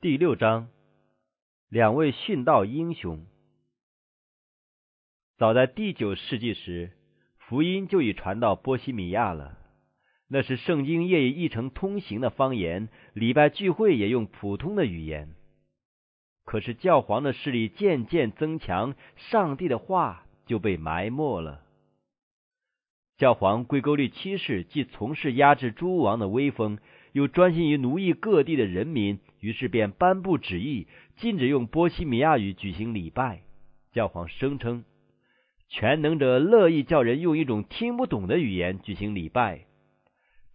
第六章，两位殉道英雄。早在第九世纪时，福音就已传到波西米亚了。那时，圣经业已译成通行的方言，礼拜聚会也用普通的语言。可是，教皇的势力渐渐增强，上帝的话就被埋没了。教皇归沟利七世既从事压制诸王的威风。又专心于奴役各地的人民，于是便颁布旨意，禁止用波西米亚语举行礼拜。教皇声称，全能者乐意叫人用一种听不懂的语言举行礼拜。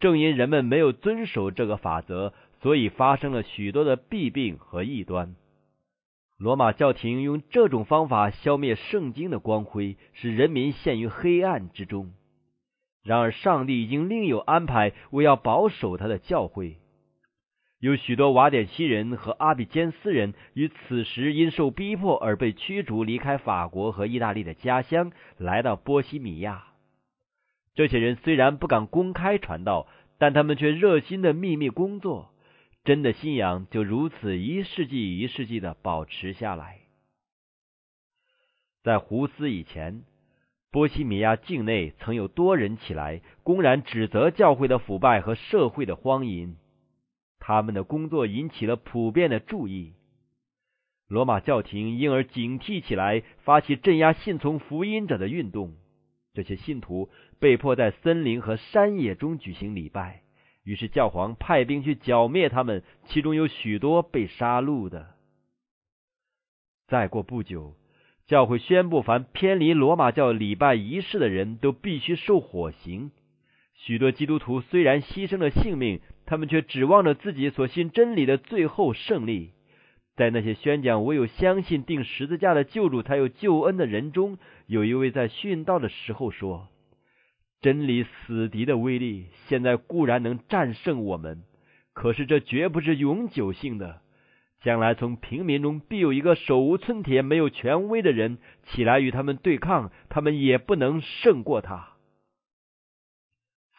正因人们没有遵守这个法则，所以发生了许多的弊病和异端。罗马教廷用这种方法消灭圣经的光辉，使人民陷于黑暗之中。然而，上帝已经另有安排，我要保守他的教会。有许多瓦典西人和阿比坚斯人于此时因受逼迫而被驱逐，离开法国和意大利的家乡，来到波西米亚。这些人虽然不敢公开传道，但他们却热心的秘密工作，真的信仰就如此一世纪一世纪的保持下来。在胡斯以前。波西米亚境内曾有多人起来，公然指责教会的腐败和社会的荒淫。他们的工作引起了普遍的注意，罗马教廷因而警惕起来，发起镇压信从福音者的运动。这些信徒被迫在森林和山野中举行礼拜，于是教皇派兵去剿灭他们，其中有许多被杀戮的。再过不久。教会宣布，凡偏离罗马教礼拜仪式的人都必须受火刑。许多基督徒虽然牺牲了性命，他们却指望着自己所信真理的最后胜利。在那些宣讲唯有相信定十字架的救主才有救恩的人中，有一位在殉道的时候说：“真理死敌的威力现在固然能战胜我们，可是这绝不是永久性的。”将来从平民中必有一个手无寸铁、没有权威的人起来与他们对抗，他们也不能胜过他。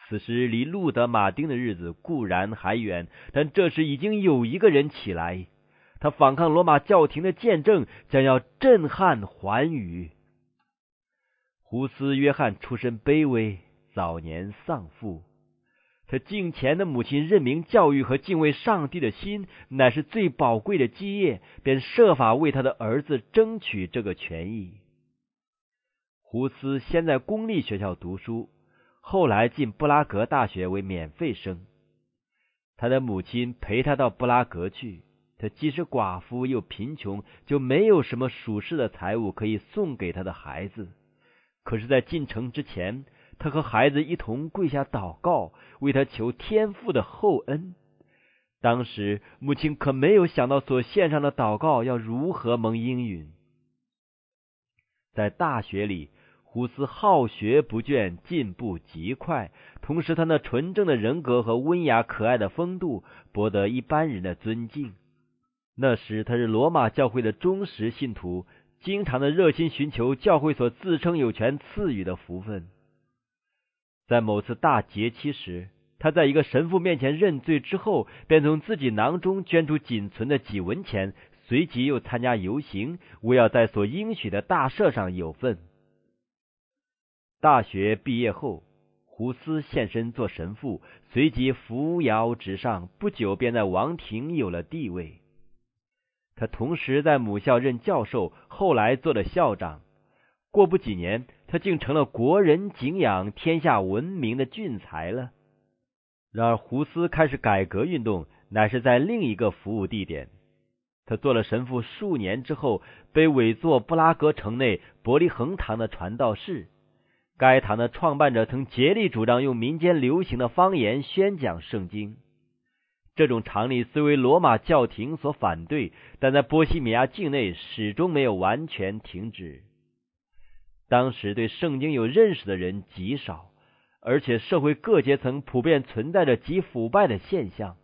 此时离路德马丁的日子固然还远，但这时已经有一个人起来，他反抗罗马教廷的见证将要震撼寰宇。胡斯·约翰出身卑微，早年丧父。他敬虔的母亲任命教育和敬畏上帝的心，乃是最宝贵的基业，便设法为他的儿子争取这个权益。胡斯先在公立学校读书，后来进布拉格大学为免费生。他的母亲陪他到布拉格去。他既是寡妇又贫穷，就没有什么属世的财物可以送给他的孩子。可是，在进城之前，他和孩子一同跪下祷告，为他求天父的厚恩。当时母亲可没有想到，所献上的祷告要如何蒙应允。在大学里，胡斯好学不倦，进步极快。同时，他那纯正的人格和温雅可爱的风度，博得一般人的尊敬。那时，他是罗马教会的忠实信徒，经常的热心寻求教会所自称有权赐予的福分。在某次大节期时，他在一个神父面前认罪之后，便从自己囊中捐出仅存的几文钱，随即又参加游行，为要在所应许的大赦上有份。大学毕业后，胡斯现身做神父，随即扶摇直上，不久便在王庭有了地位。他同时在母校任教授，后来做了校长。过不几年。他竟成了国人敬仰、天下闻名的俊才了。然而，胡斯开始改革运动，乃是在另一个服务地点。他做了神父数年之后，被委座布拉格城内伯利恒堂的传道士。该堂的创办者曾竭力主张用民间流行的方言宣讲圣经。这种常理虽为罗马教廷所反对，但在波西米亚境内始终没有完全停止。当时对圣经有认识的人极少，而且社会各阶层普遍存在着极腐败的现象。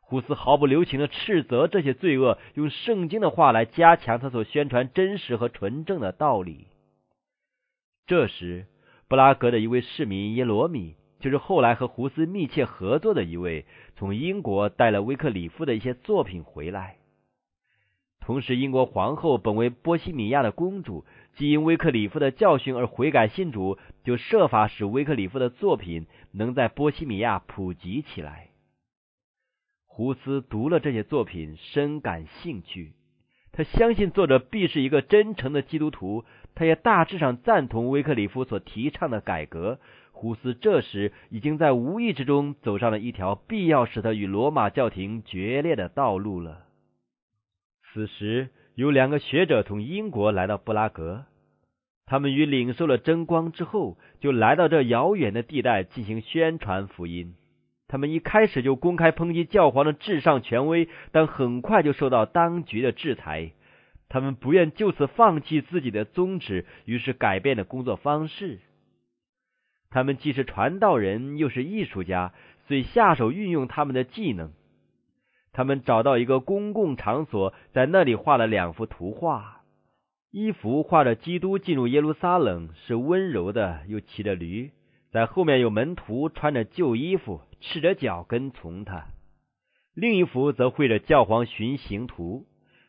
胡斯毫不留情的斥责这些罪恶，用圣经的话来加强他所宣传真实和纯正的道理。这时，布拉格的一位市民耶罗米，就是后来和胡斯密切合作的一位，从英国带了威克里夫的一些作品回来。同时，英国皇后本为波西米亚的公主，既因威克里夫的教训而悔改信主，就设法使威克里夫的作品能在波西米亚普及起来。胡斯读了这些作品，深感兴趣。他相信作者必是一个真诚的基督徒，他也大致上赞同威克里夫所提倡的改革。胡斯这时已经在无意之中走上了一条必要使他与罗马教廷决裂的道路了。此时，有两个学者从英国来到布拉格，他们与领受了真光之后，就来到这遥远的地带进行宣传福音。他们一开始就公开抨击教皇的至上权威，但很快就受到当局的制裁。他们不愿就此放弃自己的宗旨，于是改变了工作方式。他们既是传道人，又是艺术家，遂下手运用他们的技能。他们找到一个公共场所，在那里画了两幅图画。一幅画着基督进入耶路撒冷，是温柔的，又骑着驴，在后面有门徒穿着旧衣服，赤着脚跟从他；另一幅则绘着教皇巡行图，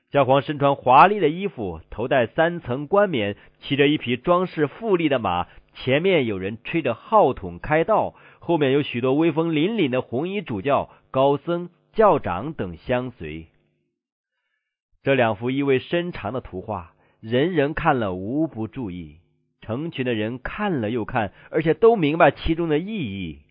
教皇身穿华丽的衣服，头戴三层冠冕，骑着一匹装饰富丽的马，前面有人吹着号筒开道，后面有许多威风凛凛的红衣主教、高僧。教长等相随，这两幅意味深长的图画，人人看了无不注意。成群的人看了又看，而且都明白其中的意义。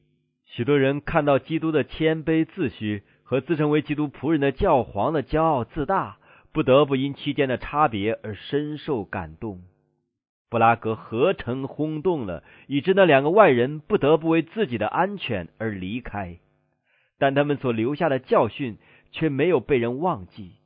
许多人看到基督的谦卑自虚和自称为基督仆人的教皇的骄傲自大，不得不因其间的差别而深受感动。布拉格合成轰动了，以致那两个外人不得不为自己的安全而离开。但他们所留下的教训却没有被人忘记。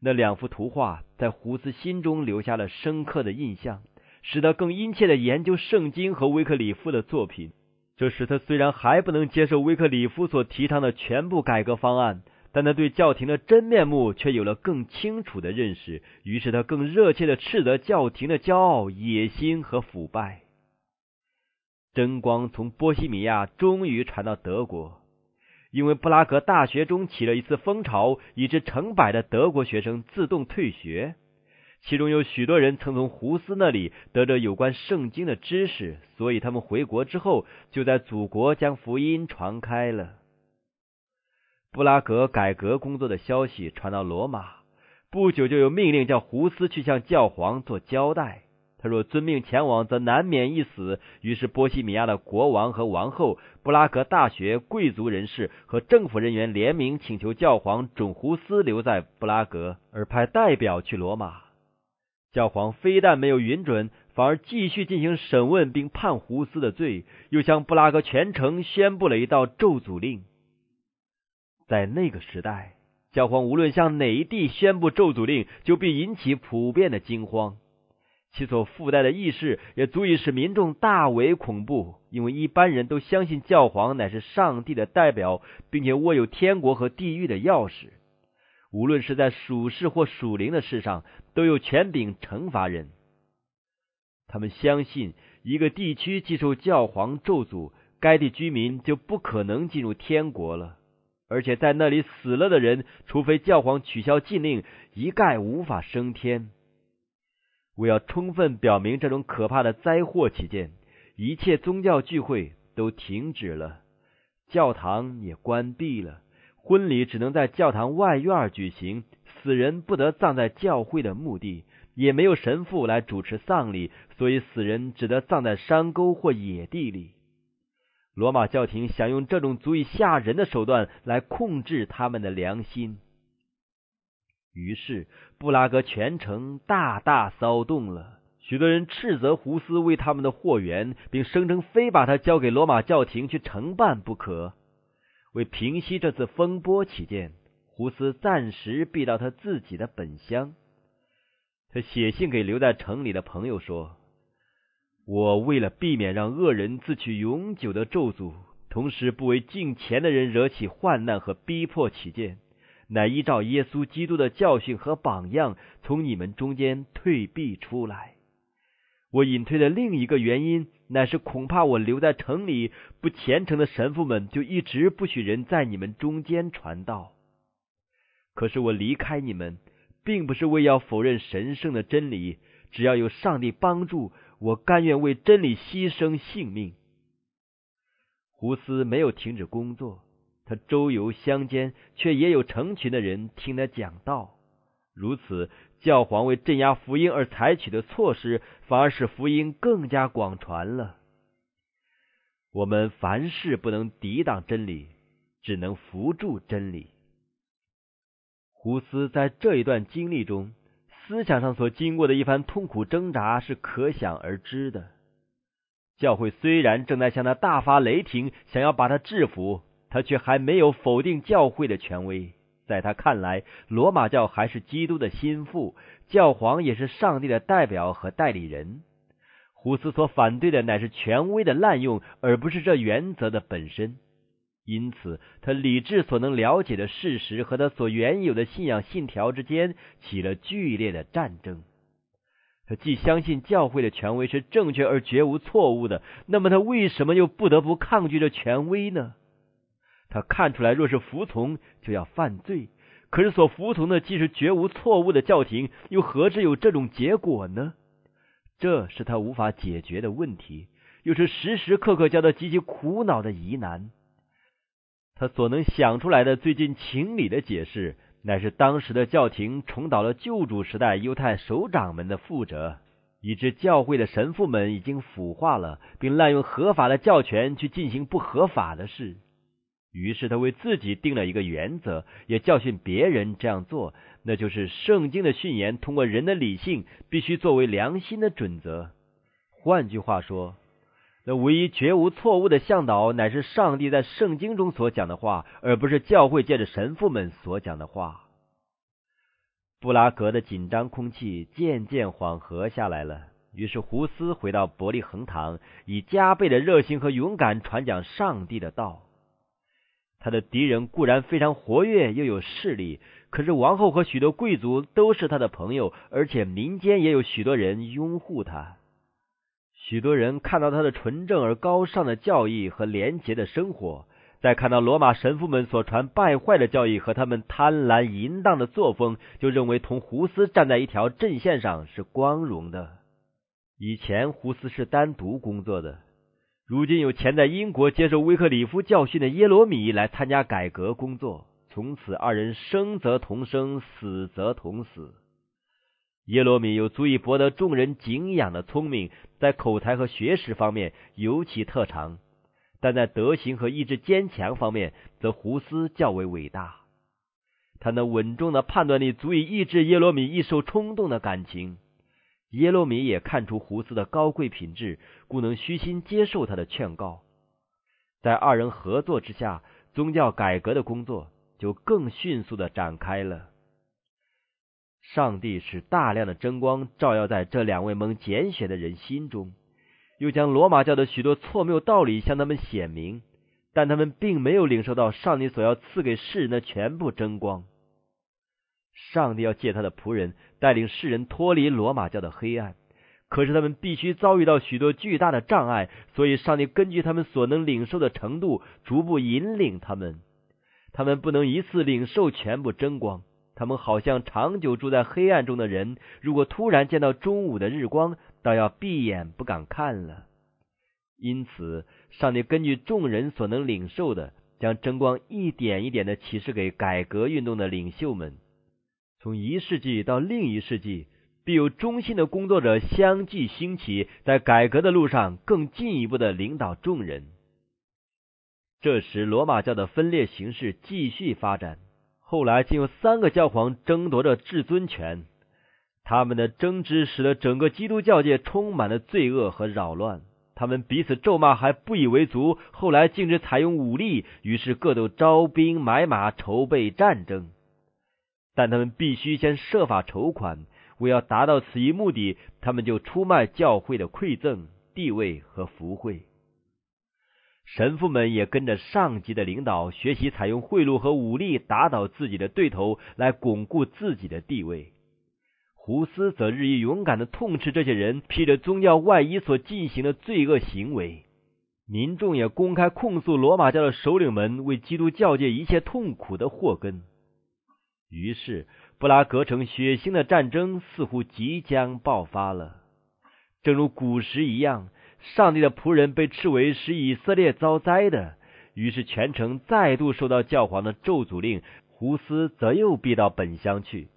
那两幅图画在胡斯心中留下了深刻的印象，使他更殷切的研究圣经和威克里夫的作品。这使他虽然还不能接受威克里夫所提倡的全部改革方案，但他对教廷的真面目却有了更清楚的认识。于是他更热切的斥责教廷的骄傲、野心和腐败。真光从波西米亚终于传到德国。因为布拉格大学中起了一次风潮，以致成百的德国学生自动退学，其中有许多人曾从胡斯那里得着有关圣经的知识，所以他们回国之后就在祖国将福音传开了。布拉格改革工作的消息传到罗马，不久就有命令叫胡斯去向教皇做交代。他若遵命前往，则难免一死。于是，波西米亚的国王和王后、布拉格大学贵族人士和政府人员联名请求教皇准胡斯留在布拉格，而派代表去罗马。教皇非但没有允准，反而继续进行审问，并判胡斯的罪，又向布拉格全城宣布了一道咒诅令。在那个时代，教皇无论向哪一地宣布咒诅令，就必引起普遍的惊慌。其所附带的意识也足以使民众大为恐怖，因为一般人都相信教皇乃是上帝的代表，并且握有天国和地狱的钥匙，无论是在属世或属灵的事上，都有权柄惩罚人。他们相信，一个地区既受教皇咒诅，该地居民就不可能进入天国了，而且在那里死了的人，除非教皇取消禁令，一概无法升天。我要充分表明这种可怕的灾祸起见，一切宗教聚会都停止了，教堂也关闭了，婚礼只能在教堂外院举行，死人不得葬在教会的墓地，也没有神父来主持丧礼，所以死人只得葬在山沟或野地里。罗马教廷想用这种足以吓人的手段来控制他们的良心。于是，布拉格全城大大骚动了。许多人斥责胡斯为他们的货源，并声称非把他交给罗马教廷去承办不可。为平息这次风波起见，胡斯暂时避到他自己的本乡。他写信给留在城里的朋友说：“我为了避免让恶人自取永久的咒诅，同时不为近前的人惹起患难和逼迫起见。”乃依照耶稣基督的教训和榜样，从你们中间退避出来。我隐退的另一个原因，乃是恐怕我留在城里，不虔诚的神父们就一直不许人在你们中间传道。可是我离开你们，并不是为要否认神圣的真理，只要有上帝帮助，我甘愿为真理牺牲性命。胡斯没有停止工作，他周游乡间，却也有成群的人听他讲道。如此，教皇为镇压福音而采取的措施，反而使福音更加广传了。我们凡事不能抵挡真理，只能扶助真理。胡斯在这一段经历中，思想上所经过的一番痛苦挣扎是可想而知的。教会虽然正在向他大发雷霆，想要把他制服，他却还没有否定教会的权威。在他看来，罗马教还是基督的心腹，教皇也是上帝的代表和代理人。胡斯所反对的乃是权威的滥用，而不是这原则的本身。因此，他理智所能了解的事实和他所原有的信仰信条之间起了剧烈的战争。他既相信教会的权威是正确而绝无错误的，那么他为什么又不得不抗拒这权威呢？他看出来，若是服从，就要犯罪。可是所服从的既是绝无错误的教廷，又何至有这种结果呢？这是他无法解决的问题，又是时时刻刻叫他极其苦恼的疑难。他所能想出来的最近情理的解释，乃是当时的教廷重蹈了旧主时代犹太首长们的覆辙，以致教会的神父们已经腐化了，并滥用合法的教权去进行不合法的事。于是他为自己定了一个原则，也教训别人这样做。那就是圣经的训言，通过人的理性，必须作为良心的准则。换句话说，那唯一绝无错误的向导，乃是上帝在圣经中所讲的话，而不是教会界的神父们所讲的话。布拉格的紧张空气渐渐缓和下来了。于是胡斯回到伯利恒堂，以加倍的热心和勇敢传讲上帝的道。他的敌人固然非常活跃，又有势力。可是王后和许多贵族都是他的朋友，而且民间也有许多人拥护他。许多人看到他的纯正而高尚的教义和廉洁的生活，再看到罗马神父们所传败坏的教义和他们贪婪淫荡的作风，就认为同胡斯站在一条阵线上是光荣的。以前胡斯是单独工作的，如今有前在英国接受威克里夫教训的耶罗米来参加改革工作。从此，二人生则同生，死则同死。耶罗米有足以博得众人敬仰的聪明，在口才和学识方面尤其特长，但在德行和意志坚强方面，则胡斯较为伟大。他那稳重的判断力足以抑制耶罗米易受冲动的感情。耶罗米也看出胡斯的高贵品质，故能虚心接受他的劝告。在二人合作之下，宗教改革的工作。就更迅速的展开了。上帝使大量的真光照耀在这两位蒙拣选的人心中，又将罗马教的许多错谬道理向他们显明，但他们并没有领受到上帝所要赐给世人的全部真光。上帝要借他的仆人带领世人脱离罗马教的黑暗，可是他们必须遭遇到许多巨大的障碍，所以上帝根据他们所能领受的程度，逐步引领他们。他们不能一次领受全部真光，他们好像长久住在黑暗中的人，如果突然见到中午的日光，倒要闭眼不敢看了。因此，上帝根据众人所能领受的，将真光一点一点的启示给改革运动的领袖们。从一世纪到另一世纪，必有忠心的工作者相继兴起，在改革的路上更进一步的领导众人。这时，罗马教的分裂形势继续发展。后来，竟有三个教皇争夺着至尊权。他们的争执使得整个基督教界充满了罪恶和扰乱。他们彼此咒骂还不以为足，后来竟至采用武力，于是各都招兵买马，筹备战争。但他们必须先设法筹款，为要达到此一目的，他们就出卖教会的馈赠、地位和福惠。神父们也跟着上级的领导学习，采用贿赂和武力打倒自己的对头，来巩固自己的地位。胡斯则日益勇敢的痛斥这些人披着宗教外衣所进行的罪恶行为。民众也公开控诉罗马教的首领们为基督教界一切痛苦的祸根。于是，布拉格城血腥的战争似乎即将爆发了。正如古时一样，上帝的仆人被斥为使以色列遭灾的，于是全城再度受到教皇的咒诅令。胡斯则又避到本乡去。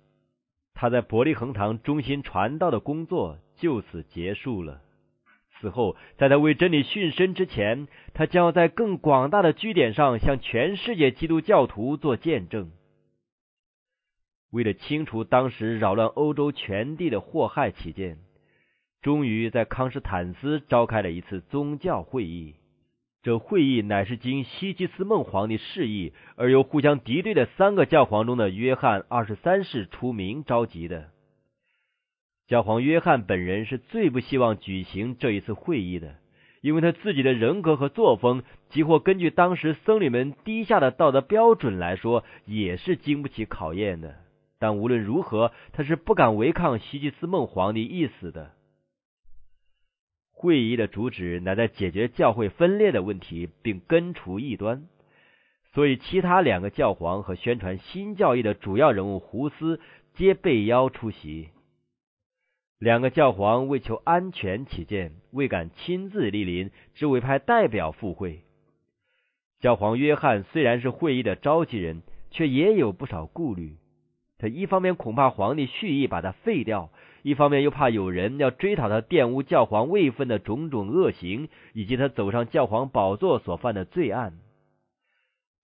他在伯利恒堂中心传道的工作就此结束了。此后，在他为真理殉身之前，他将要在更广大的据点上向全世界基督教徒做见证。为了清除当时扰乱欧洲全地的祸害起见，终于在康斯坦斯召开了一次宗教会议。这会议乃是经西吉斯孟皇帝示意，而由互相敌对的三个教皇中的约翰二十三世出名召集的。教皇约翰本人是最不希望举行这一次会议的，因为他自己的人格和作风，即或根据当时僧侣们低下的道德标准来说，也是经不起考验的。但无论如何，他是不敢违抗西吉斯孟皇帝意思的。会议的主旨乃在解决教会分裂的问题，并根除异端。所以，其他两个教皇和宣传新教义的主要人物胡斯皆被邀出席。两个教皇为求安全起见，未敢亲自莅临，只委派代表赴会。教皇约翰虽然是会议的召集人，却也有不少顾虑。他一方面恐怕皇帝蓄意把他废掉，一方面又怕有人要追讨他玷污教皇位分的种种恶行，以及他走上教皇宝座所犯的罪案。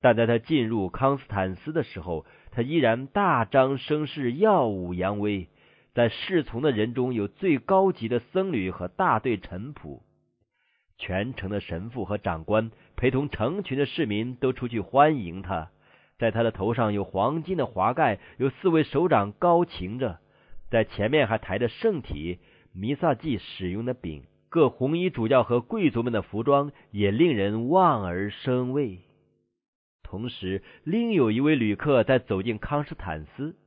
但在他进入康斯坦斯的时候，他依然大张声势，耀武扬威。在侍从的人中有最高级的僧侣和大队臣仆，全城的神父和长官陪同成群的市民都出去欢迎他。在他的头上有黄金的华盖，有四位首长高擎着，在前面还抬着圣体、弥撒祭使用的饼。各红衣主教和贵族们的服装也令人望而生畏。同时，另有一位旅客在走进康斯坦斯。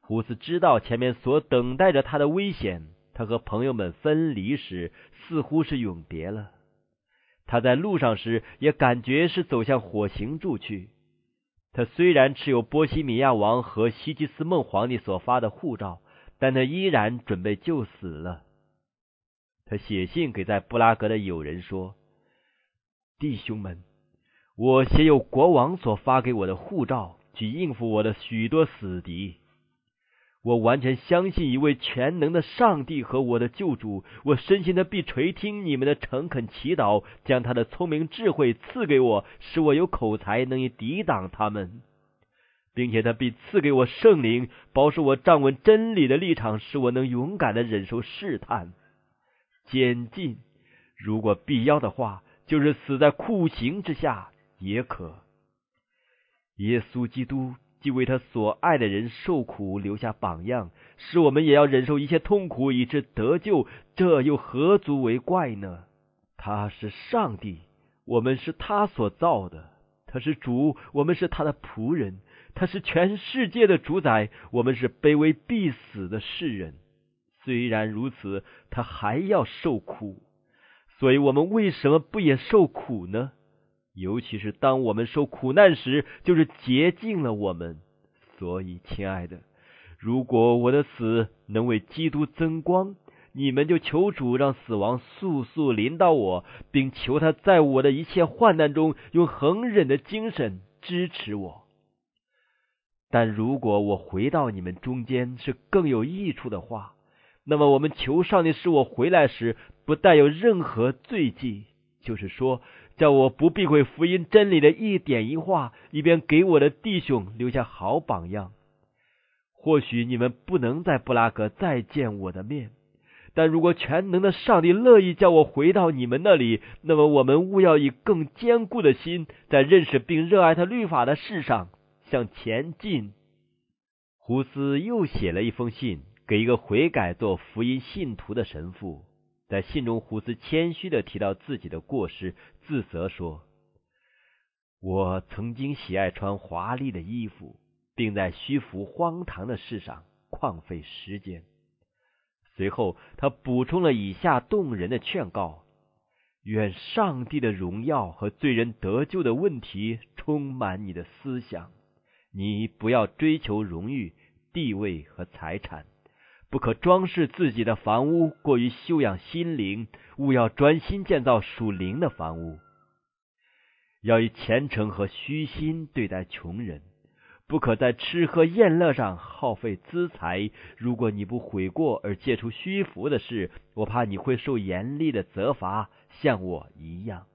胡斯知道前面所等待着他的危险。他和朋友们分离时，似乎是永别了。他在路上时，也感觉是走向火刑柱去。他虽然持有波西米亚王和西吉斯孟皇帝所发的护照，但他依然准备就死了。他写信给在布拉格的友人说：“弟兄们，我写有国王所发给我的护照，去应付我的许多死敌。”我完全相信一位全能的上帝和我的救主，我深信他必垂听你们的诚恳祈祷，将他的聪明智慧赐给我，使我有口才能以抵挡他们，并且他必赐给我圣灵，保守我站稳真理的立场，使我能勇敢的忍受试探、监禁，如果必要的话，就是死在酷刑之下也可。耶稣基督。既为他所爱的人受苦留下榜样，使我们也要忍受一切痛苦以致得救，这又何足为怪呢？他是上帝，我们是他所造的；他是主，我们是他的仆人；他是全世界的主宰，我们是卑微必死的世人。虽然如此，他还要受苦，所以我们为什么不也受苦呢？尤其是当我们受苦难时，就是洁净了我们。所以，亲爱的，如果我的死能为基督增光，你们就求主让死亡速速临到我，并求他在我的一切患难中用恒忍的精神支持我。但如果我回到你们中间是更有益处的话，那么我们求上帝使我回来时不带有任何罪迹，就是说。叫我不避讳福音真理的一点一画，以便给我的弟兄留下好榜样。或许你们不能在布拉格再见我的面，但如果全能的上帝乐意叫我回到你们那里，那么我们务要以更坚固的心，在认识并热爱他律法的事上向前进。胡斯又写了一封信给一个悔改做福音信徒的神父。在信中，胡斯谦虚的提到自己的过失，自责说：“我曾经喜爱穿华丽的衣服，并在虚浮荒唐的事上旷费时间。”随后，他补充了以下动人的劝告：“愿上帝的荣耀和罪人得救的问题充满你的思想。你不要追求荣誉，地位和财产，不可装饰自己的房屋，过于修养心灵，务要专心建造属灵的房屋。要以虔诚和虚心对待穷人，不可在吃喝宴乐上耗费资财。如果你不悔过而借出虚浮的事，我怕你会受严厉的责罚，像我一样。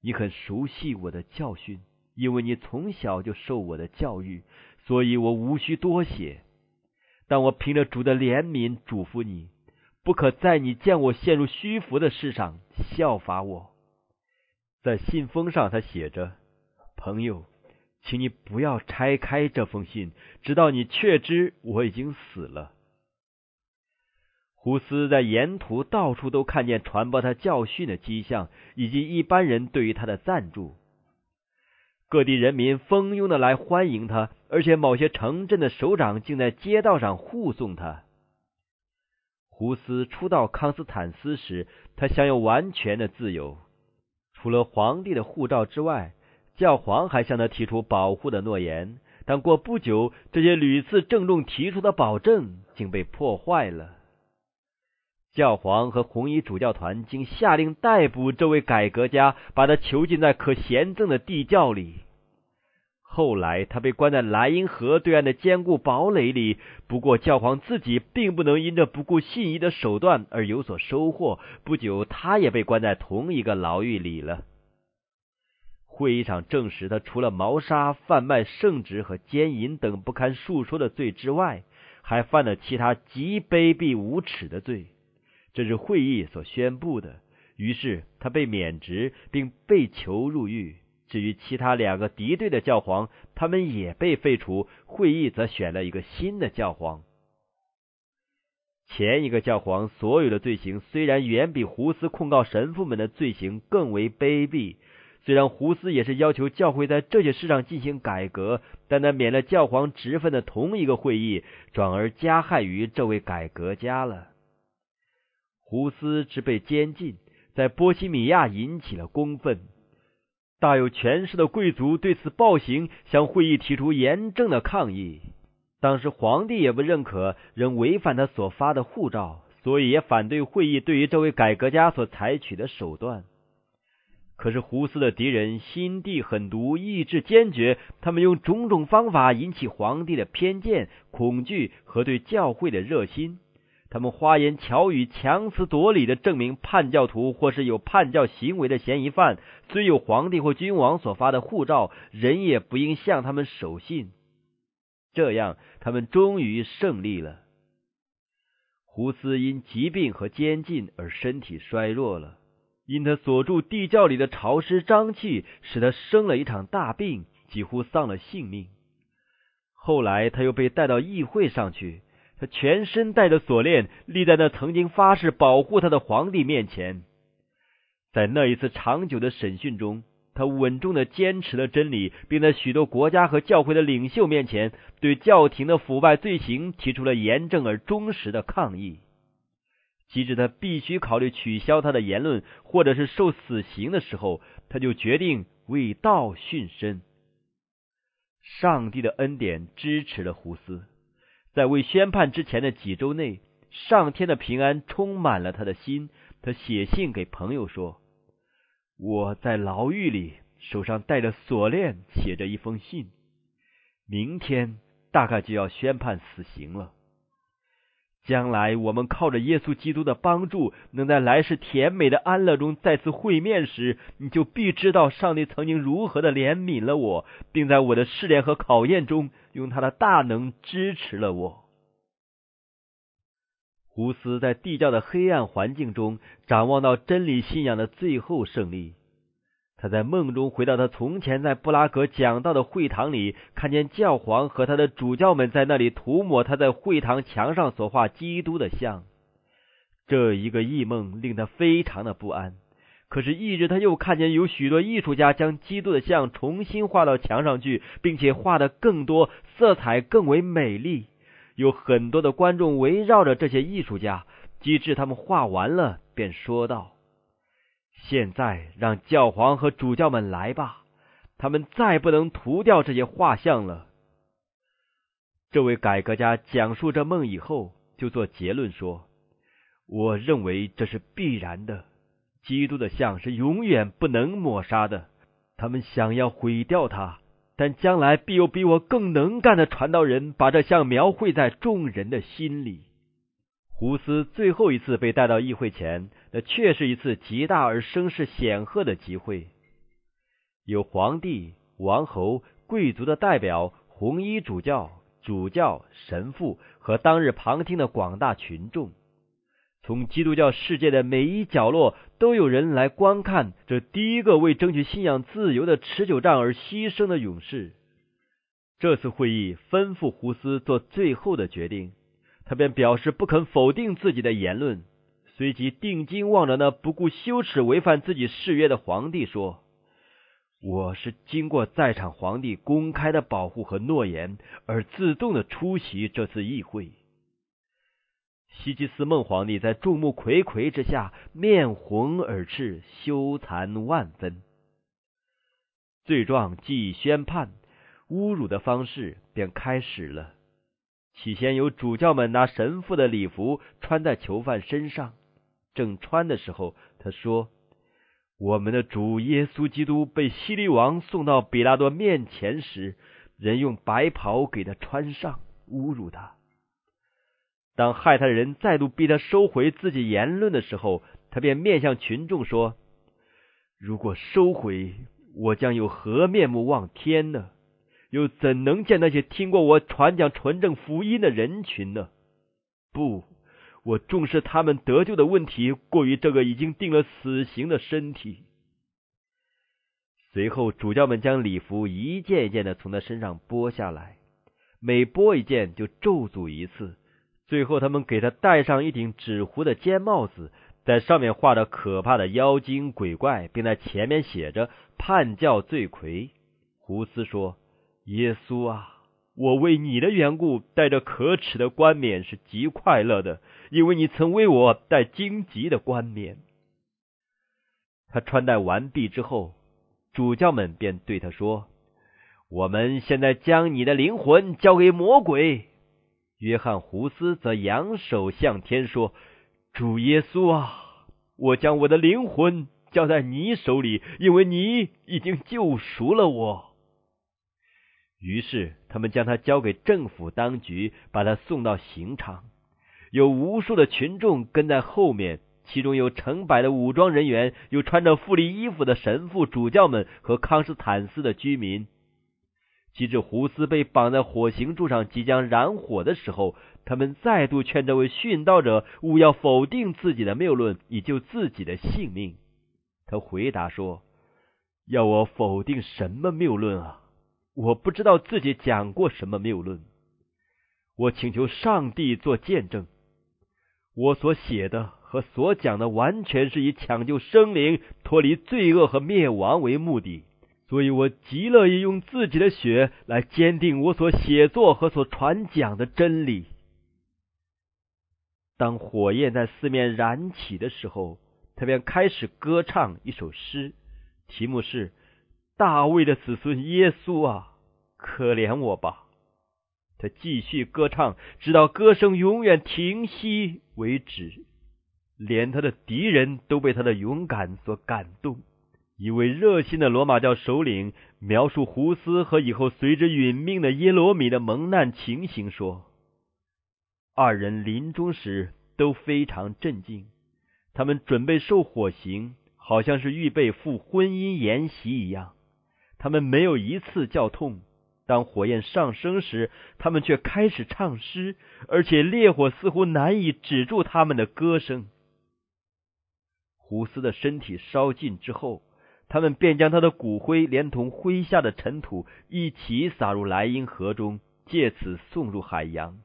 你很熟悉我的教训，因为你从小就受我的教育，所以我无需多写。但我凭着主的怜悯嘱咐你，不可在你见我陷入虚浮的事上效法我。在信封上，他写着：“朋友，请你不要拆开这封信，直到你确知我已经死了。”胡斯在沿途到处都看见传播他教训的迹象，以及一般人对于他的赞助。各地人民蜂拥的来欢迎他，而且某些城镇的首长竟在街道上护送他。胡斯初到康斯坦斯时，他享有完全的自由。除了皇帝的护照之外，教皇还向他提出保护的诺言。但过不久，这些屡次郑重提出的保证竟被破坏了。教皇和红衣主教团竟下令逮捕这位改革家，把他囚禁在可贤赠的地窖里。后来，他被关在莱茵河对岸的坚固堡垒里。不过，教皇自己并不能因这不顾信义的手段而有所收获。不久，他也被关在同一个牢狱里了。会议上证实，他除了谋杀、贩卖圣旨和奸淫等不堪述说的罪之外，还犯了其他极卑鄙无耻的罪。这是会议所宣布的。于是，他被免职，并被囚入狱。至于其他两个敌对的教皇，他们也被废除。会议则选了一个新的教皇。前一个教皇所有的罪行虽然远比胡斯控告神父们的罪行更为卑鄙，虽然胡斯也是要求教会在这些事上进行改革，但他免了教皇职分的同一个会议，转而加害于这位改革家了。胡斯之被监禁，在波西米亚引起了公愤。大有权势的贵族对此暴行向会议提出严正的抗议。当时皇帝也不认可，仍违反他所发的护照，所以也反对会议对于这位改革家所采取的手段。可是胡斯的敌人心地狠毒，意志坚决，他们用种种方法引起皇帝的偏见、恐惧和对教会的热心。他们花言巧语、强词夺理的证明，叛教徒或是有叛教行为的嫌疑犯，虽有皇帝或君王所发的护照，人也不应向他们守信。这样，他们终于胜利了。胡斯因疾病和监禁而身体衰弱了，因他所住地窖里的潮湿瘴气，使他生了一场大病，几乎丧了性命。后来，他又被带到议会上去。他全身带着锁链，立在那曾经发誓保护他的皇帝面前。在那一次长久的审讯中，他稳重的坚持了真理，并在许多国家和教会的领袖面前，对教廷的腐败罪行提出了严正而忠实的抗议。即使他必须考虑取消他的言论，或者是受死刑的时候，他就决定为道殉身。上帝的恩典支持了胡斯。在未宣判之前的几周内，上天的平安充满了他的心。他写信给朋友说：“我在牢狱里，手上戴着锁链，写着一封信。明天大概就要宣判死刑了。”将来我们靠着耶稣基督的帮助，能在来世甜美的安乐中再次会面时，你就必知道上帝曾经如何的怜悯了我，并在我的试炼和考验中用他的大能支持了我。胡斯在地窖的黑暗环境中展望到真理信仰的最后胜利。他在梦中回到他从前在布拉格讲道的会堂里，看见教皇和他的主教们在那里涂抹他在会堂墙上所画基督的像。这一个异梦令他非常的不安。可是翌日他又看见有许多艺术家将基督的像重新画到墙上去，并且画的更多，色彩更为美丽。有很多的观众围绕着这些艺术家，机智他们画完了，便说道。现在让教皇和主教们来吧，他们再不能涂掉这些画像了。这位改革家讲述这梦以后，就做结论说：“我认为这是必然的。基督的像是永远不能抹杀的。他们想要毁掉它，但将来必有比我更能干的传道人把这像描绘在众人的心里。”胡斯最后一次被带到议会前，那却是一次极大而声势显赫的集会，有皇帝、王侯、贵族的代表、红衣主教、主教、神父和当日旁听的广大群众。从基督教世界的每一角落，都有人来观看这第一个为争取信仰自由的持久战而牺牲的勇士。这次会议吩咐胡斯做最后的决定。他便表示不肯否定自己的言论，随即定睛望着那不顾羞耻违反自己誓约的皇帝说：“我是经过在场皇帝公开的保护和诺言而自动的出席这次议会。”西吉斯孟皇帝在众目睽睽之下面红耳赤，羞惭万分。罪状既已宣判，侮辱的方式便开始了。起先有主教们拿神父的礼服穿在囚犯身上，正穿的时候，他说：“我们的主耶稣基督被希律王送到比拉多面前时，人用白袍给他穿上，侮辱他。当害他的人再度逼他收回自己言论的时候，他便面向群众说：‘如果收回，我将有何面目望天呢？’”又怎能见那些听过我传讲纯正福音的人群呢？不，我重视他们得救的问题，过于这个已经定了死刑的身体。随后，主教们将礼服一件一件的从他身上剥下来，每剥一件就咒诅一次。最后，他们给他戴上一顶纸糊的尖帽子，在上面画着可怕的妖精鬼怪，并在前面写着“叛教罪魁”。胡斯说。耶稣啊，我为你的缘故带着可耻的冠冕是极快乐的，因为你曾为我戴荆棘的冠冕。他穿戴完毕之后，主教们便对他说：“我们现在将你的灵魂交给魔鬼。”约翰胡斯则扬手向天说：“主耶稣啊，我将我的灵魂交在你手里，因为你已经救赎了我。”于是，他们将他交给政府当局，把他送到刑场。有无数的群众跟在后面，其中有成百的武装人员，有穿着富丽衣服的神父、主教们和康斯坦斯的居民。及至胡斯被绑在火刑柱上，即将燃火的时候，他们再度劝这位殉道者勿要否定自己的谬论，以救自己的性命。他回答说：“要我否定什么谬论啊？”我不知道自己讲过什么谬论，我请求上帝做见证，我所写的和所讲的完全是以抢救生灵、脱离罪恶和灭亡为目的，所以我极乐意用自己的血来坚定我所写作和所传讲的真理。当火焰在四面燃起的时候，他便开始歌唱一首诗，题目是。大卫的子孙耶稣啊，可怜我吧！他继续歌唱，直到歌声永远停息为止。连他的敌人都被他的勇敢所感动。一位热心的罗马教首领描述胡斯和以后随之殒命的耶罗米的蒙难情形说：二人临终时都非常镇静，他们准备受火刑，好像是预备赴婚姻筵席一样。他们没有一次叫痛。当火焰上升时，他们却开始唱诗，而且烈火似乎难以止住他们的歌声。胡斯的身体烧尽之后，他们便将他的骨灰连同麾下的尘土一起撒入莱茵河中，借此送入海洋。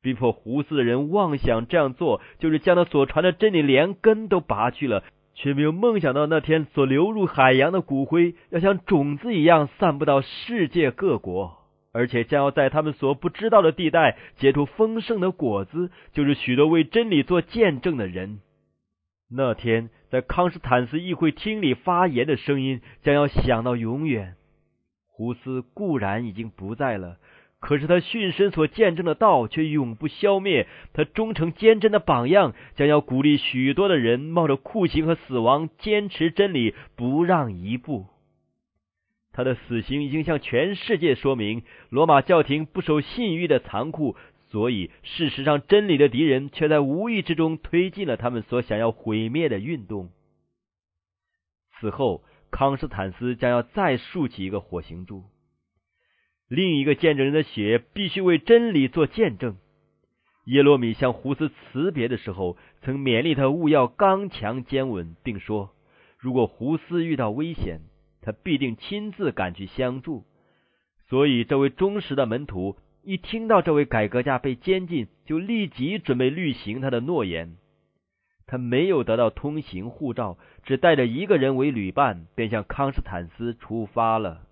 逼迫胡斯的人妄想这样做，就是将他所传的真理连根都拔去了。却没有梦想到那天所流入海洋的骨灰要像种子一样散布到世界各国，而且将要在他们所不知道的地带结出丰盛的果子，就是许多为真理做见证的人。那天在康斯坦斯议会厅里发言的声音将要响到永远。胡斯固然已经不在了，可是他殉身所见证的道却永不消灭，他忠诚坚贞的榜样将要鼓励许多的人冒着酷刑和死亡坚持真理，不让一步。他的死刑已经向全世界说明，罗马教廷不守信誉的残酷，所以事实上真理的敌人却在无意之中推进了他们所想要毁灭的运动。此后，康斯坦斯将要再竖起一个火刑柱。另一个见证人的血必须为真理做见证。耶罗米向胡斯辞别的时候，曾勉励他勿要刚强坚稳，并说：如果胡斯遇到危险，他必定亲自赶去相助。所以，这位忠实的门徒一听到这位改革家被监禁，就立即准备履行他的诺言。他没有得到通行护照，只带着一个人为旅伴，便向康斯坦斯出发了。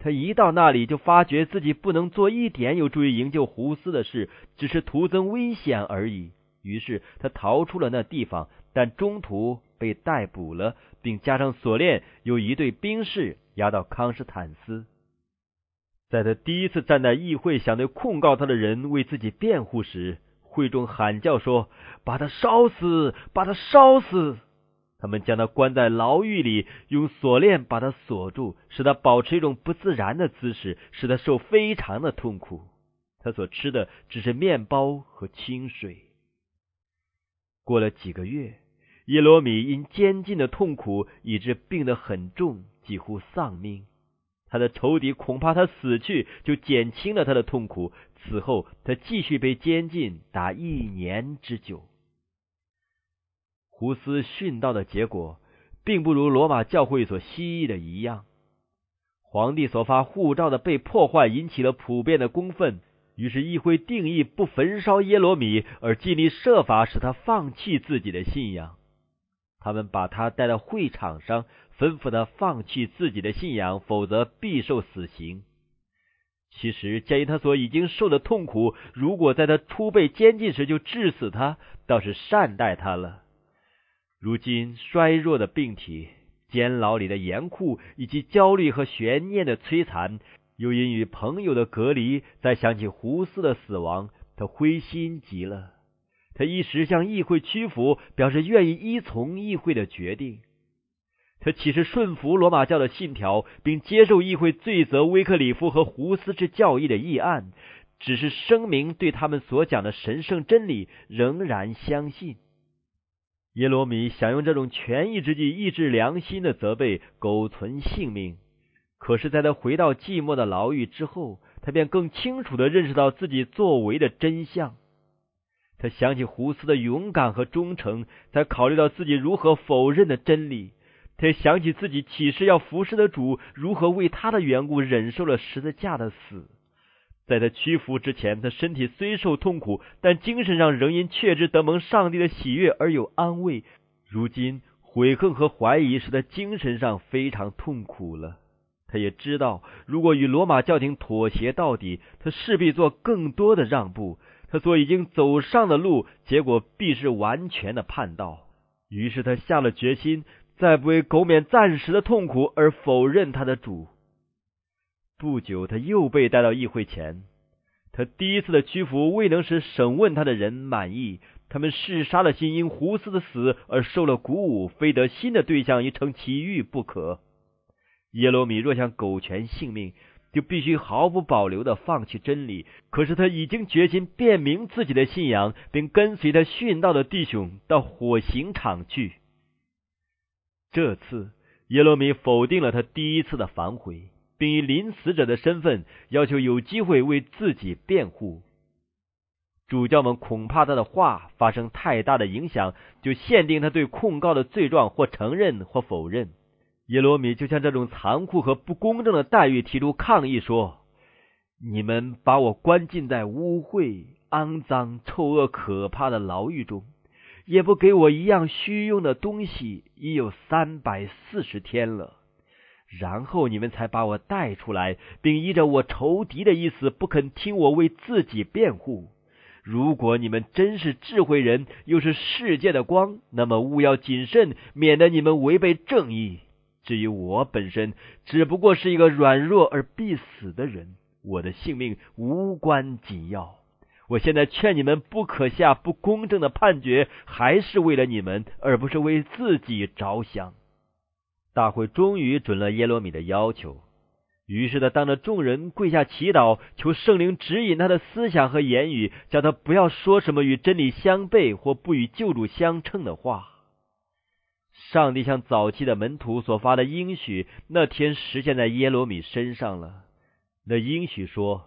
他一到那里，就发觉自己不能做一点有助于营救胡斯的事，只是徒增危险而已。于是他逃出了那地方，但中途被逮捕了，并加上锁链，由一队兵士押到康斯坦斯。在他第一次站在议会，想对控告他的人为自己辩护时，会众喊叫说：“把他烧死！把他烧死！”他们将他关在牢狱里，用锁链把他锁住，使他保持一种不自然的姿势，使他受非常的痛苦。他所吃的只是面包和清水。过了几个月，耶罗米因监禁的痛苦，以致病得很重，几乎丧命。他的仇敌恐怕他死去，就减轻了他的痛苦。此后，他继续被监禁达一年之久。胡斯殉道的结果，并不如罗马教会所希冀的一样。皇帝所发护照的被破坏，引起了普遍的公愤。于是议会定义不焚烧耶罗米，而尽力设法使他放弃自己的信仰。他们把他带到会场上，吩咐他放弃自己的信仰，否则必受死刑。其实，鉴于他所已经受的痛苦，如果在他初被监禁时就致死他，倒是善待他了。如今衰弱的病体、监牢里的严酷，以及焦虑和悬念的摧残，又因与朋友的隔离，再想起胡斯的死亡，他灰心极了。他一时向议会屈服，表示愿意依从议会的决定。他岂是顺服罗马教的信条，并接受议会罪责威克里夫和胡斯之教义的议案？只是声明对他们所讲的神圣真理仍然相信。耶罗米想用这种权宜之计抑制良心的责备，苟存性命。可是，在他回到寂寞的牢狱之后，他便更清楚的认识到自己作为的真相。他想起胡斯的勇敢和忠诚，才考虑到自己如何否认的真理。他想起自己起誓要服侍的主，如何为他的缘故忍受了十字架的死。在他屈服之前，他身体虽受痛苦，但精神上仍因确知得蒙上帝的喜悦而有安慰。如今悔恨和怀疑使他精神上非常痛苦了。他也知道，如果与罗马教廷妥协到底，他势必做更多的让步。他所已经走上的路，结果必是完全的叛道。于是他下了决心，再不为苟免暂时的痛苦而否认他的主。不久，他又被带到议会前。他第一次的屈服未能使审问他的人满意，他们嗜杀了心，因胡斯的死而受了鼓舞，非得新的对象一成其欲不可。耶罗米若想苟全性命，就必须毫不保留的放弃真理。可是他已经决心辨明自己的信仰，并跟随他殉道的弟兄到火刑场去。这次，耶罗米否定了他第一次的反悔。并以临死者的身份要求有机会为自己辩护。主教们恐怕他的话发生太大的影响，就限定他对控告的罪状或承认或否认。耶罗米就向这种残酷和不公正的待遇提出抗议，说：“你们把我关进在污秽、肮脏、臭恶、可怕的牢狱中，也不给我一样虚用的东西，已有三百四十天了。”然后你们才把我带出来，并依着我仇敌的意思，不肯听我为自己辩护。如果你们真是智慧人，又是世界的光，那么务要谨慎，免得你们违背正义。至于我本身，只不过是一个软弱而必死的人，我的性命无关紧要。我现在劝你们不可下不公正的判决，还是为了你们，而不是为自己着想。大会终于准了耶罗米的要求，于是他当着众人跪下祈祷，求圣灵指引他的思想和言语，叫他不要说什么与真理相悖或不与救主相称的话。上帝向早期的门徒所发的应许，那天实现在耶罗米身上了。那应许说。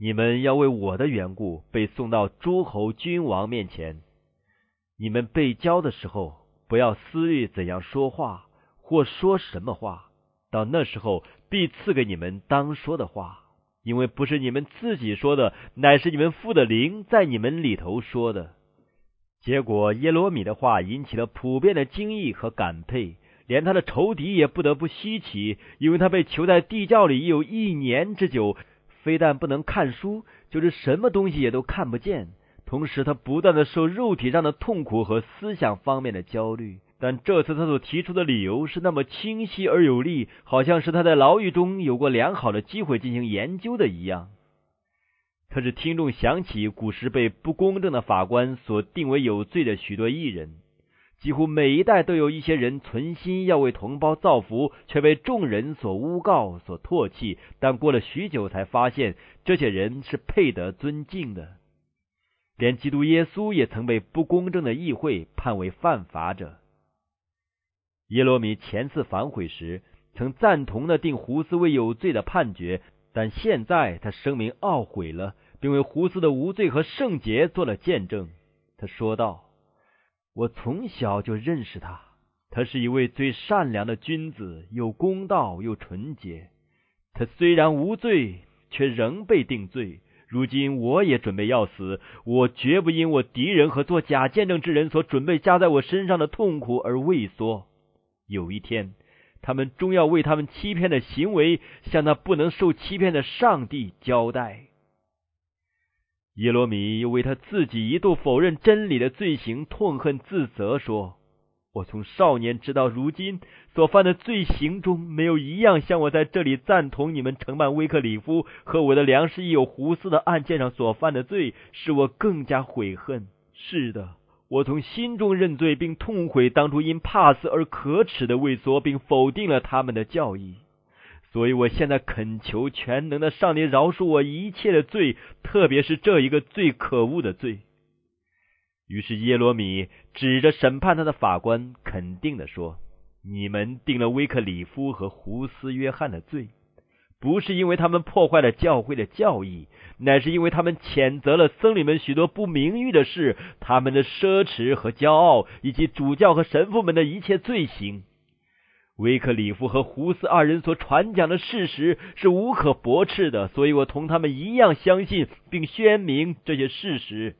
你们要为我的缘故被送到诸侯君王面前。你们被交的时候，不要思虑怎样说话或说什么话。到那时候，必赐给你们当说的话，因为不是你们自己说的，乃是你们父的灵在你们里头说的。结果，耶罗米的话引起了普遍的惊异和感佩，连他的仇敌也不得不稀奇，因为他被囚在地窖里已有一年之久。非但不能看书，就是什么东西也都看不见。同时，他不断的受肉体上的痛苦和思想方面的焦虑。但这次他所提出的理由是那么清晰而有力，好像是他在牢狱中有过良好的机会进行研究的一样。他是听众想起古时被不公正的法官所定为有罪的许多艺人。几乎每一代都有一些人存心要为同胞造福，却被众人所诬告、所唾弃。但过了许久，才发现这些人是配得尊敬的。连基督耶稣也曾被不公正的议会判为犯法者。耶罗米前次反悔时，曾赞同的定胡斯为有罪的判决，但现在他声明懊悔了，并为胡斯的无罪和圣洁做了见证。他说道。我从小就认识他，他是一位最善良的君子，又公道又纯洁。他虽然无罪，却仍被定罪。如今我也准备要死，我绝不因我敌人和做假见证之人所准备加在我身上的痛苦而畏缩。有一天，他们终要为他们欺骗的行为向那不能受欺骗的上帝交代。耶罗米又为他自己一度否认真理的罪行痛恨自责，说：“我从少年直到如今所犯的罪行中，没有一样像我在这里赞同你们承办威克里夫和我的粮食已有胡斯的案件上所犯的罪，使我更加悔恨。是的，我从心中认罪，并痛悔当初因怕死而可耻的畏缩，并否定了他们的教义。”所以，我现在恳求全能的上帝饶恕我一切的罪，特别是这一个最可恶的罪。于是，耶罗米指着审判他的法官，肯定的说：“你们定了威克里夫和胡斯约翰的罪，不是因为他们破坏了教会的教义，乃是因为他们谴责了僧侣们许多不名誉的事，他们的奢侈和骄傲，以及主教和神父们的一切罪行。”维克里夫和胡斯二人所传讲的事实是无可驳斥的，所以我同他们一样相信并宣明这些事实。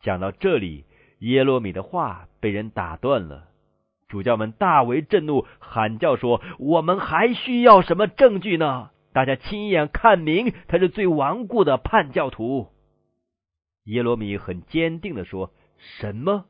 讲到这里，耶罗米的话被人打断了，主教们大为震怒，喊叫说：“我们还需要什么证据呢？大家亲眼看明，他是最顽固的叛教徒。”耶罗米很坚定的说：“什么？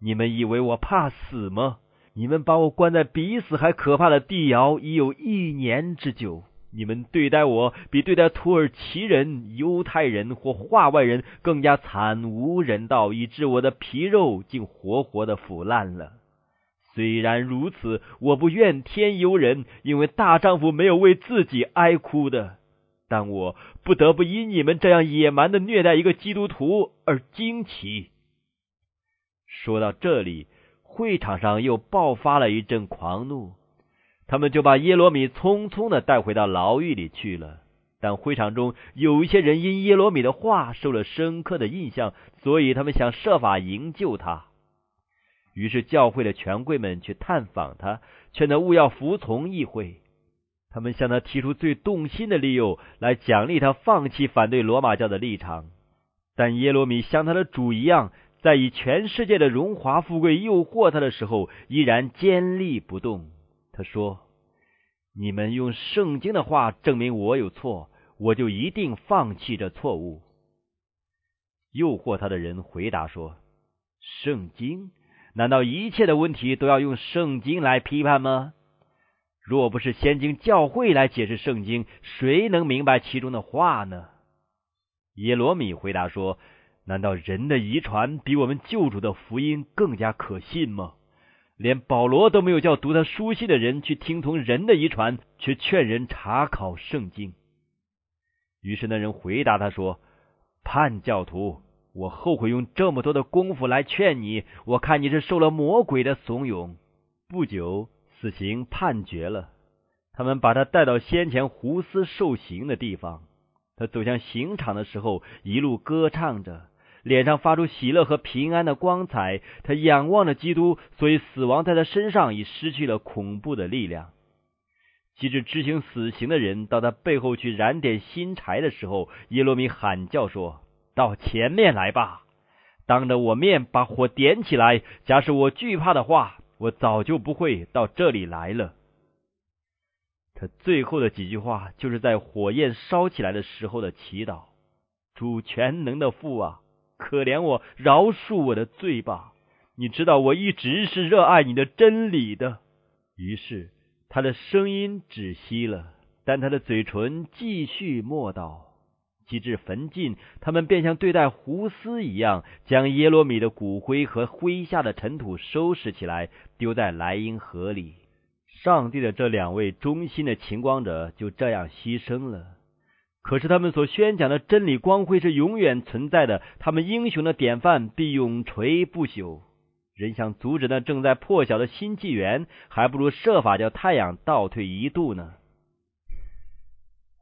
你们以为我怕死吗？”你们把我关在比死还可怕的地窑已有一年之久。你们对待我比对待土耳其人、犹太人或化外人更加惨无人道，以致我的皮肉竟活活的腐烂了。虽然如此，我不怨天尤人，因为大丈夫没有为自己哀哭的。但我不得不因你们这样野蛮的虐待一个基督徒而惊奇。说到这里。会场上又爆发了一阵狂怒，他们就把耶罗米匆匆的带回到牢狱里去了。但会场中有一些人因耶罗米的话受了深刻的印象，所以他们想设法营救他。于是教会的权贵们去探访他，劝他勿要服从议会。他们向他提出最动心的理由来奖励他放弃反对罗马教的立场。但耶罗米像他的主一样。在以全世界的荣华富贵诱惑他的时候，依然坚立不动。他说：“你们用圣经的话证明我有错，我就一定放弃这错误。”诱惑他的人回答说：“圣经？难道一切的问题都要用圣经来批判吗？若不是先经教会来解释圣经，谁能明白其中的话呢？耶罗米回答说：“难道人的遗传比我们救主的福音更加可信吗？连保罗都没有叫读他书信的人去听从人的遗传，却劝人查考圣经。”于是那人回答他说：“叛教徒，我后悔用这么多的功夫来劝你。我看你是受了魔鬼的怂恿。”不久，死刑判决了，他们把他带到先前胡斯受刑的地方。他走向刑场的时候，一路歌唱着，脸上发出喜乐和平安的光彩。他仰望着基督，所以死亡在他身上已失去了恐怖的力量。即至执行死刑的人到他背后去燃点新柴的时候，耶罗米喊叫说：“到前面来吧，当着我面把火点起来。假使我惧怕的话，我早就不会到这里来了。”他最后的几句话，就是在火焰烧起来的时候的祈祷：“主全能的父啊，可怜我，饶恕我的罪吧！你知道我一直是热爱你的真理的。”于是他的声音止息了，但他的嘴唇继续默祷。及至焚尽，他们便像对待胡斯一样，将耶罗米的骨灰和麾下的尘土收拾起来，丢在莱茵河里。上帝的这两位忠心的晴光者就这样牺牲了。可是他们所宣讲的真理光辉是永远存在的，他们英雄的典范必永垂不朽。人想阻止那正在破晓的新纪元，还不如设法叫太阳倒退一度呢。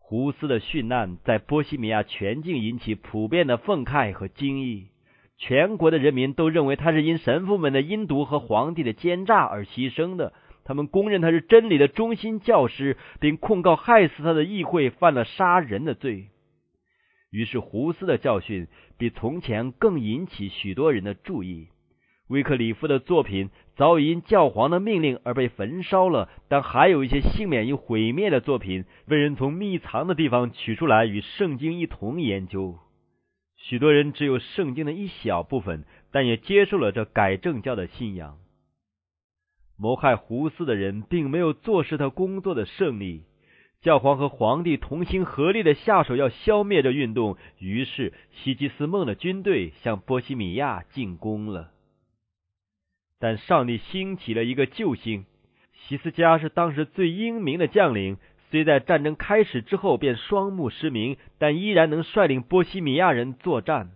胡斯的殉难在波西米亚全境引起普遍的愤慨和惊异，全国的人民都认为他是因神父们的阴毒和皇帝的奸诈而牺牲的。他们公认他是真理的中心教师，并控告害死他的议会犯了杀人的罪。于是，胡斯的教训比从前更引起许多人的注意。威克里夫的作品早已因教皇的命令而被焚烧了，但还有一些幸免于毁灭的作品，被人从秘藏的地方取出来与圣经一同研究。许多人只有圣经的一小部分，但也接受了这改正教的信仰。谋害胡斯的人并没有坐实他工作的胜利，教皇和皇帝同心合力的下手要消灭这运动，于是西吉斯梦的军队向波西米亚进攻了。但上帝兴起了一个救星，西斯加是当时最英明的将领，虽在战争开始之后便双目失明，但依然能率领波西米亚人作战。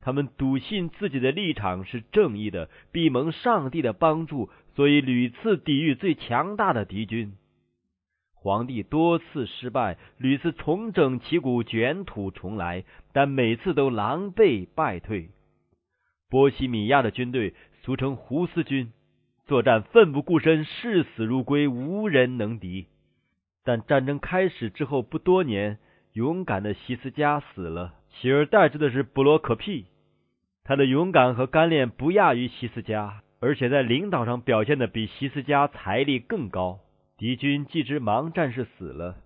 他们笃信自己的立场是正义的，必蒙上帝的帮助。所以屡次抵御最强大的敌军，皇帝多次失败，屡次重整旗鼓，卷土重来，但每次都狼狈败退。波西米亚的军队俗称胡斯军，作战奋不顾身，视死如归，无人能敌。但战争开始之后不多年，勇敢的西斯加死了，取而代之的是布罗可庇。他的勇敢和干练不亚于西斯加。而且在领导上表现的比西斯加财力更高。敌军既知盲战士死了，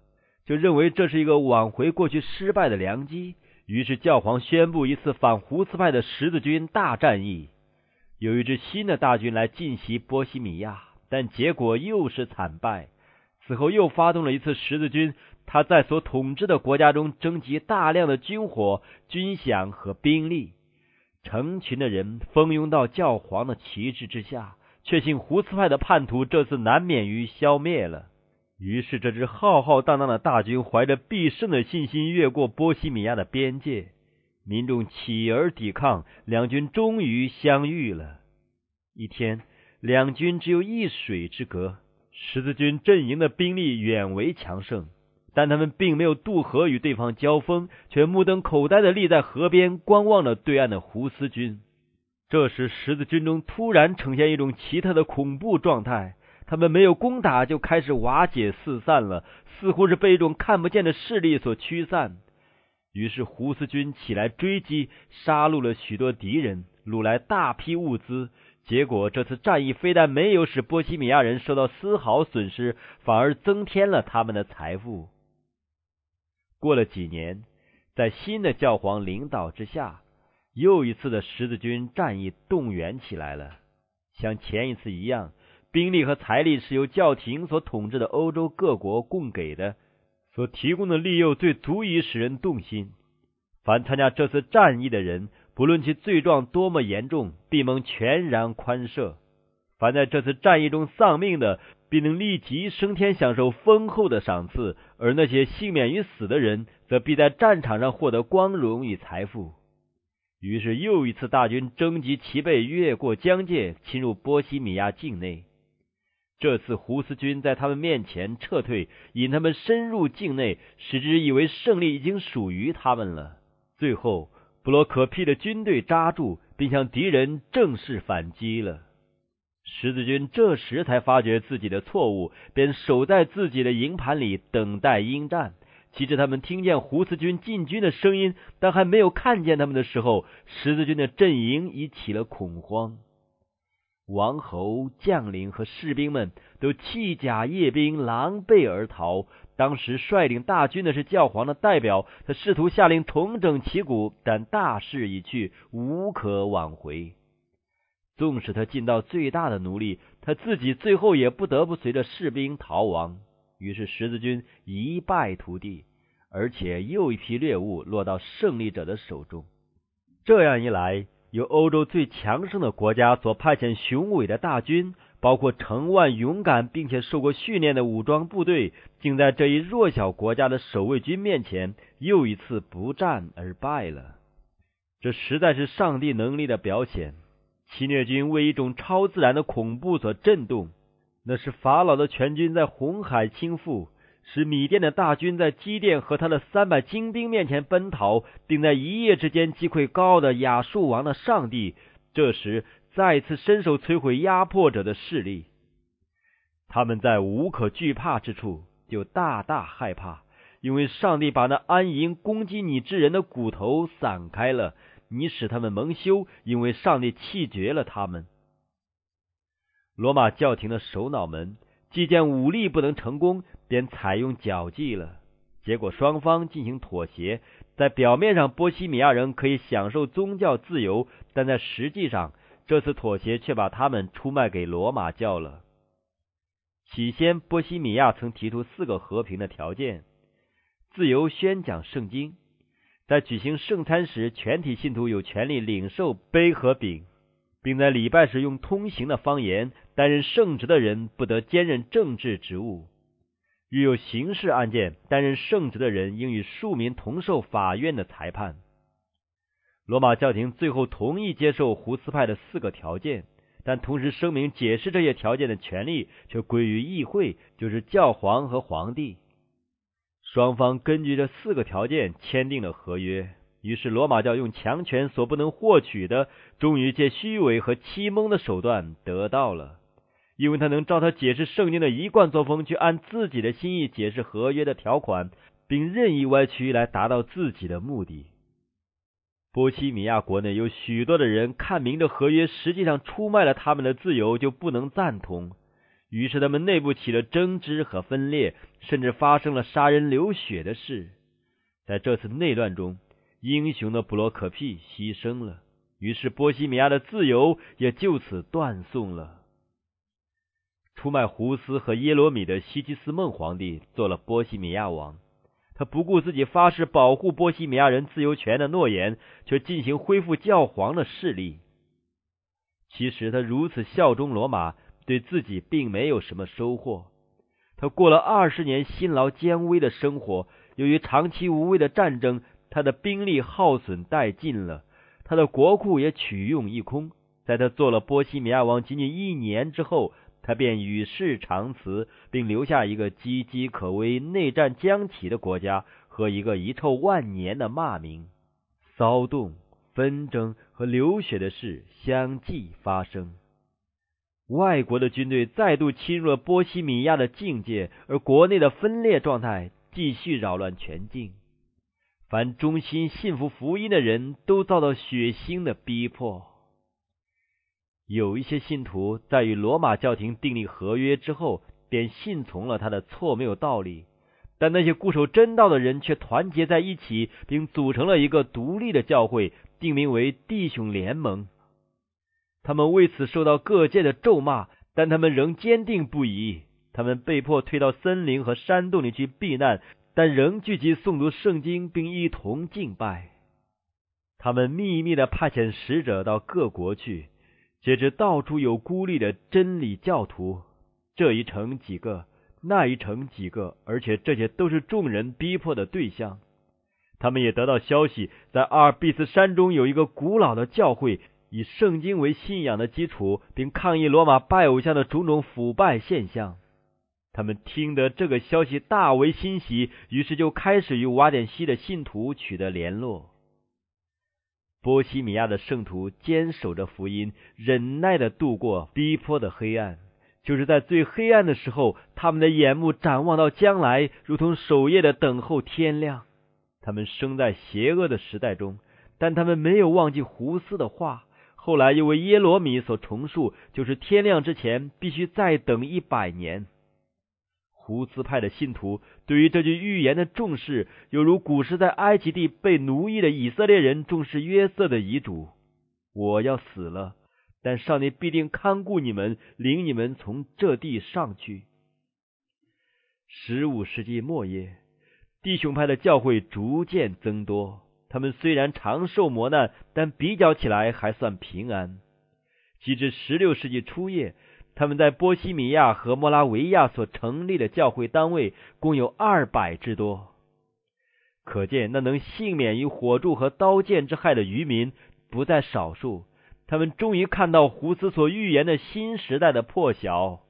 就认为这是一个挽回过去失败的良机，于是教皇宣布一次反胡斯派的十字军大战役。有一支新的大军来进袭波西米亚，但结果又是惨败。此后又发动了一次十字军，他在所统治的国家中征集大量的军火、军饷和兵力。成群的人蜂拥到教皇的旗帜之下，确信胡斯派的叛徒这次难免于消灭了。于是，这支浩浩荡荡的大军怀着必胜的信心越过波西米亚的边界，民众起而抵抗，两军终于相遇了。一天，两军只有一水之隔，十字军阵营的兵力远为强盛。但他们并没有渡河与对方交锋，却目瞪口呆的立在河边，观望着对岸的胡斯军。这时，十字军中突然呈现一种奇特的恐怖状态，他们没有攻打，就开始瓦解四散了，似乎是被一种看不见的势力所驱散。于是，胡斯军起来追击，杀戮了许多敌人，掳来大批物资。结果，这次战役非但没有使波西米亚人受到丝毫损失，反而增添了他们的财富。过了几年，在新的教皇领导之下，又一次的十字军战役动员起来了。像前一次一样，兵力和财力是由教廷所统治的欧洲各国供给的，所提供的利诱最足以使人动心。凡参加这次战役的人，不论其罪状多么严重，必蒙全然宽赦；凡在这次战役中丧命的，必能立即升天，享受丰厚的赏赐；而那些幸免于死的人，则必在战场上获得光荣与财富。于是，又一次大军征集齐备，越过疆界，侵入波西米亚境内。这次胡斯军在他们面前撤退，引他们深入境内，使之以为胜利已经属于他们了。最后，布罗可庇的军队扎住，并向敌人正式反击了。十字军这时才发觉自己的错误，便守在自己的营盘里等待应战。其实他们听见胡斯军进军的声音，但还没有看见他们的时候，十字军的阵营已起了恐慌。王侯、将领和士兵们都弃甲夜兵，狼狈而逃。当时率领大军的是教皇的代表，他试图下令重整旗鼓，但大势已去，无可挽回。纵使他尽到最大的努力，他自己最后也不得不随着士兵逃亡。于是十字军一败涂地，而且又一批猎物落到胜利者的手中。这样一来，由欧洲最强盛的国家所派遣雄伟的大军，包括成万勇敢并且受过训练的武装部队，竟在这一弱小国家的守卫军面前又一次不战而败了。这实在是上帝能力的表现。侵略军为一种超自然的恐怖所震动。那是法老的全军在红海倾覆，使米甸的大军在基甸和他的三百精兵面前奔逃，并在一夜之间击溃高傲的亚述王的上帝。这时再次伸手摧毁压迫者的势力。他们在无可惧怕之处就大大害怕，因为上帝把那安营攻击你之人的骨头散开了，你使他们蒙羞，因为上帝弃绝了他们。罗马教廷的首脑们既见武力不能成功，便采用绞计了。结果双方进行妥协，在表面上波西米亚人可以享受宗教自由，但在实际上，这次妥协却把他们出卖给罗马教了。起先，波西米亚曾提出四个和平的条件：自由宣讲圣经，在举行圣餐时，全体信徒有权利领受杯和饼。并在礼拜时用通行的方言担任圣职的人不得兼任政治职务。遇有刑事案件，担任圣职的人应与庶民同受法院的裁判。罗马教廷最后同意接受胡斯派的四个条件，但同时声明解释这些条件的权利却归于议会，就是教皇和皇帝。双方根据这四个条件签订了合约。于是，罗马教用强权所不能获取的，终于借虚伪和欺蒙的手段得到了，因为他能照他解释圣经的一贯作风，去按自己的心意解释合约的条款，并任意歪曲来达到自己的目的。波西米亚国内有许多的人看明这合约实际上出卖了他们的自由，就不能赞同，于是他们内部起了争执和分裂，甚至发生了杀人流血的事。在这次内乱中。英雄的布洛可庇牺牲了，于是波西米亚的自由也就此断送了。出卖胡斯和耶罗米的西基斯孟皇帝做了波西米亚王，他不顾自己发誓保护波西米亚人自由权的诺言，却进行恢复教皇的势力。其实他如此效忠罗马，对自己并没有什么收获。他过了二十年辛劳艰危的生活，由于长期无谓的战争。他的兵力耗损殆尽了，他的国库也取用一空。在他做了波西米亚王仅仅一年之后，他便与世长辞，并留下一个岌岌可危、内战将起的国家和一个遗臭万年的骂名。骚动、纷争和流血的事相继发生，外国的军队再度侵入了波西米亚的境界，而国内的分裂状态继续扰乱全境。凡忠心信服福音的人都遭到血腥的逼迫。有一些信徒在与罗马教廷订立合约之后，便信从了他的错没有道理；但那些固守真道的人却团结在一起，并组成了一个独立的教会，定名为弟兄联盟。他们为此受到各界的咒骂，但他们仍坚定不移。他们被迫退到森林和山洞里去避难，但仍聚集诵读圣经，并一同敬拜。他们秘密的派遣使者到各国去，截至到处有孤立的真理教徒，这一城几个，那一城几个，而且这些都是众人逼迫的对象。他们也得到消息，在阿尔卑斯山中有一个古老的教会，以圣经为信仰的基础，并抗议罗马拜偶像的种种腐败现象。他们听得这个消息，大为欣喜，于是就开始与瓦典西的信徒取得联络。波西米亚的圣徒坚守着福音，忍耐的度过逼迫的黑暗。就是在最黑暗的时候，他们的眼目展望到将来，如同守夜的等候天亮。他们生在邪恶的时代中，但他们没有忘记胡斯的话。后来又为耶罗米所重述，就是天亮之前必须再等一百年。胡斯派的信徒对于这句预言的重视，犹如古时在埃及地被奴役的以色列人重视约瑟的遗嘱：“我要死了，但上帝必定看顾你们，领你们从这地上去。”十五世纪末叶，弟兄派的教会逐渐增多。他们虽然常受磨难，但比较起来还算平安。及至十六世纪初叶。他们在波西米亚和莫拉维亚所成立的教会单位共有二百之多，可见那能幸免于火柱和刀剑之害的渔民不在少数。他们终于看到胡斯所预言的新时代的破晓。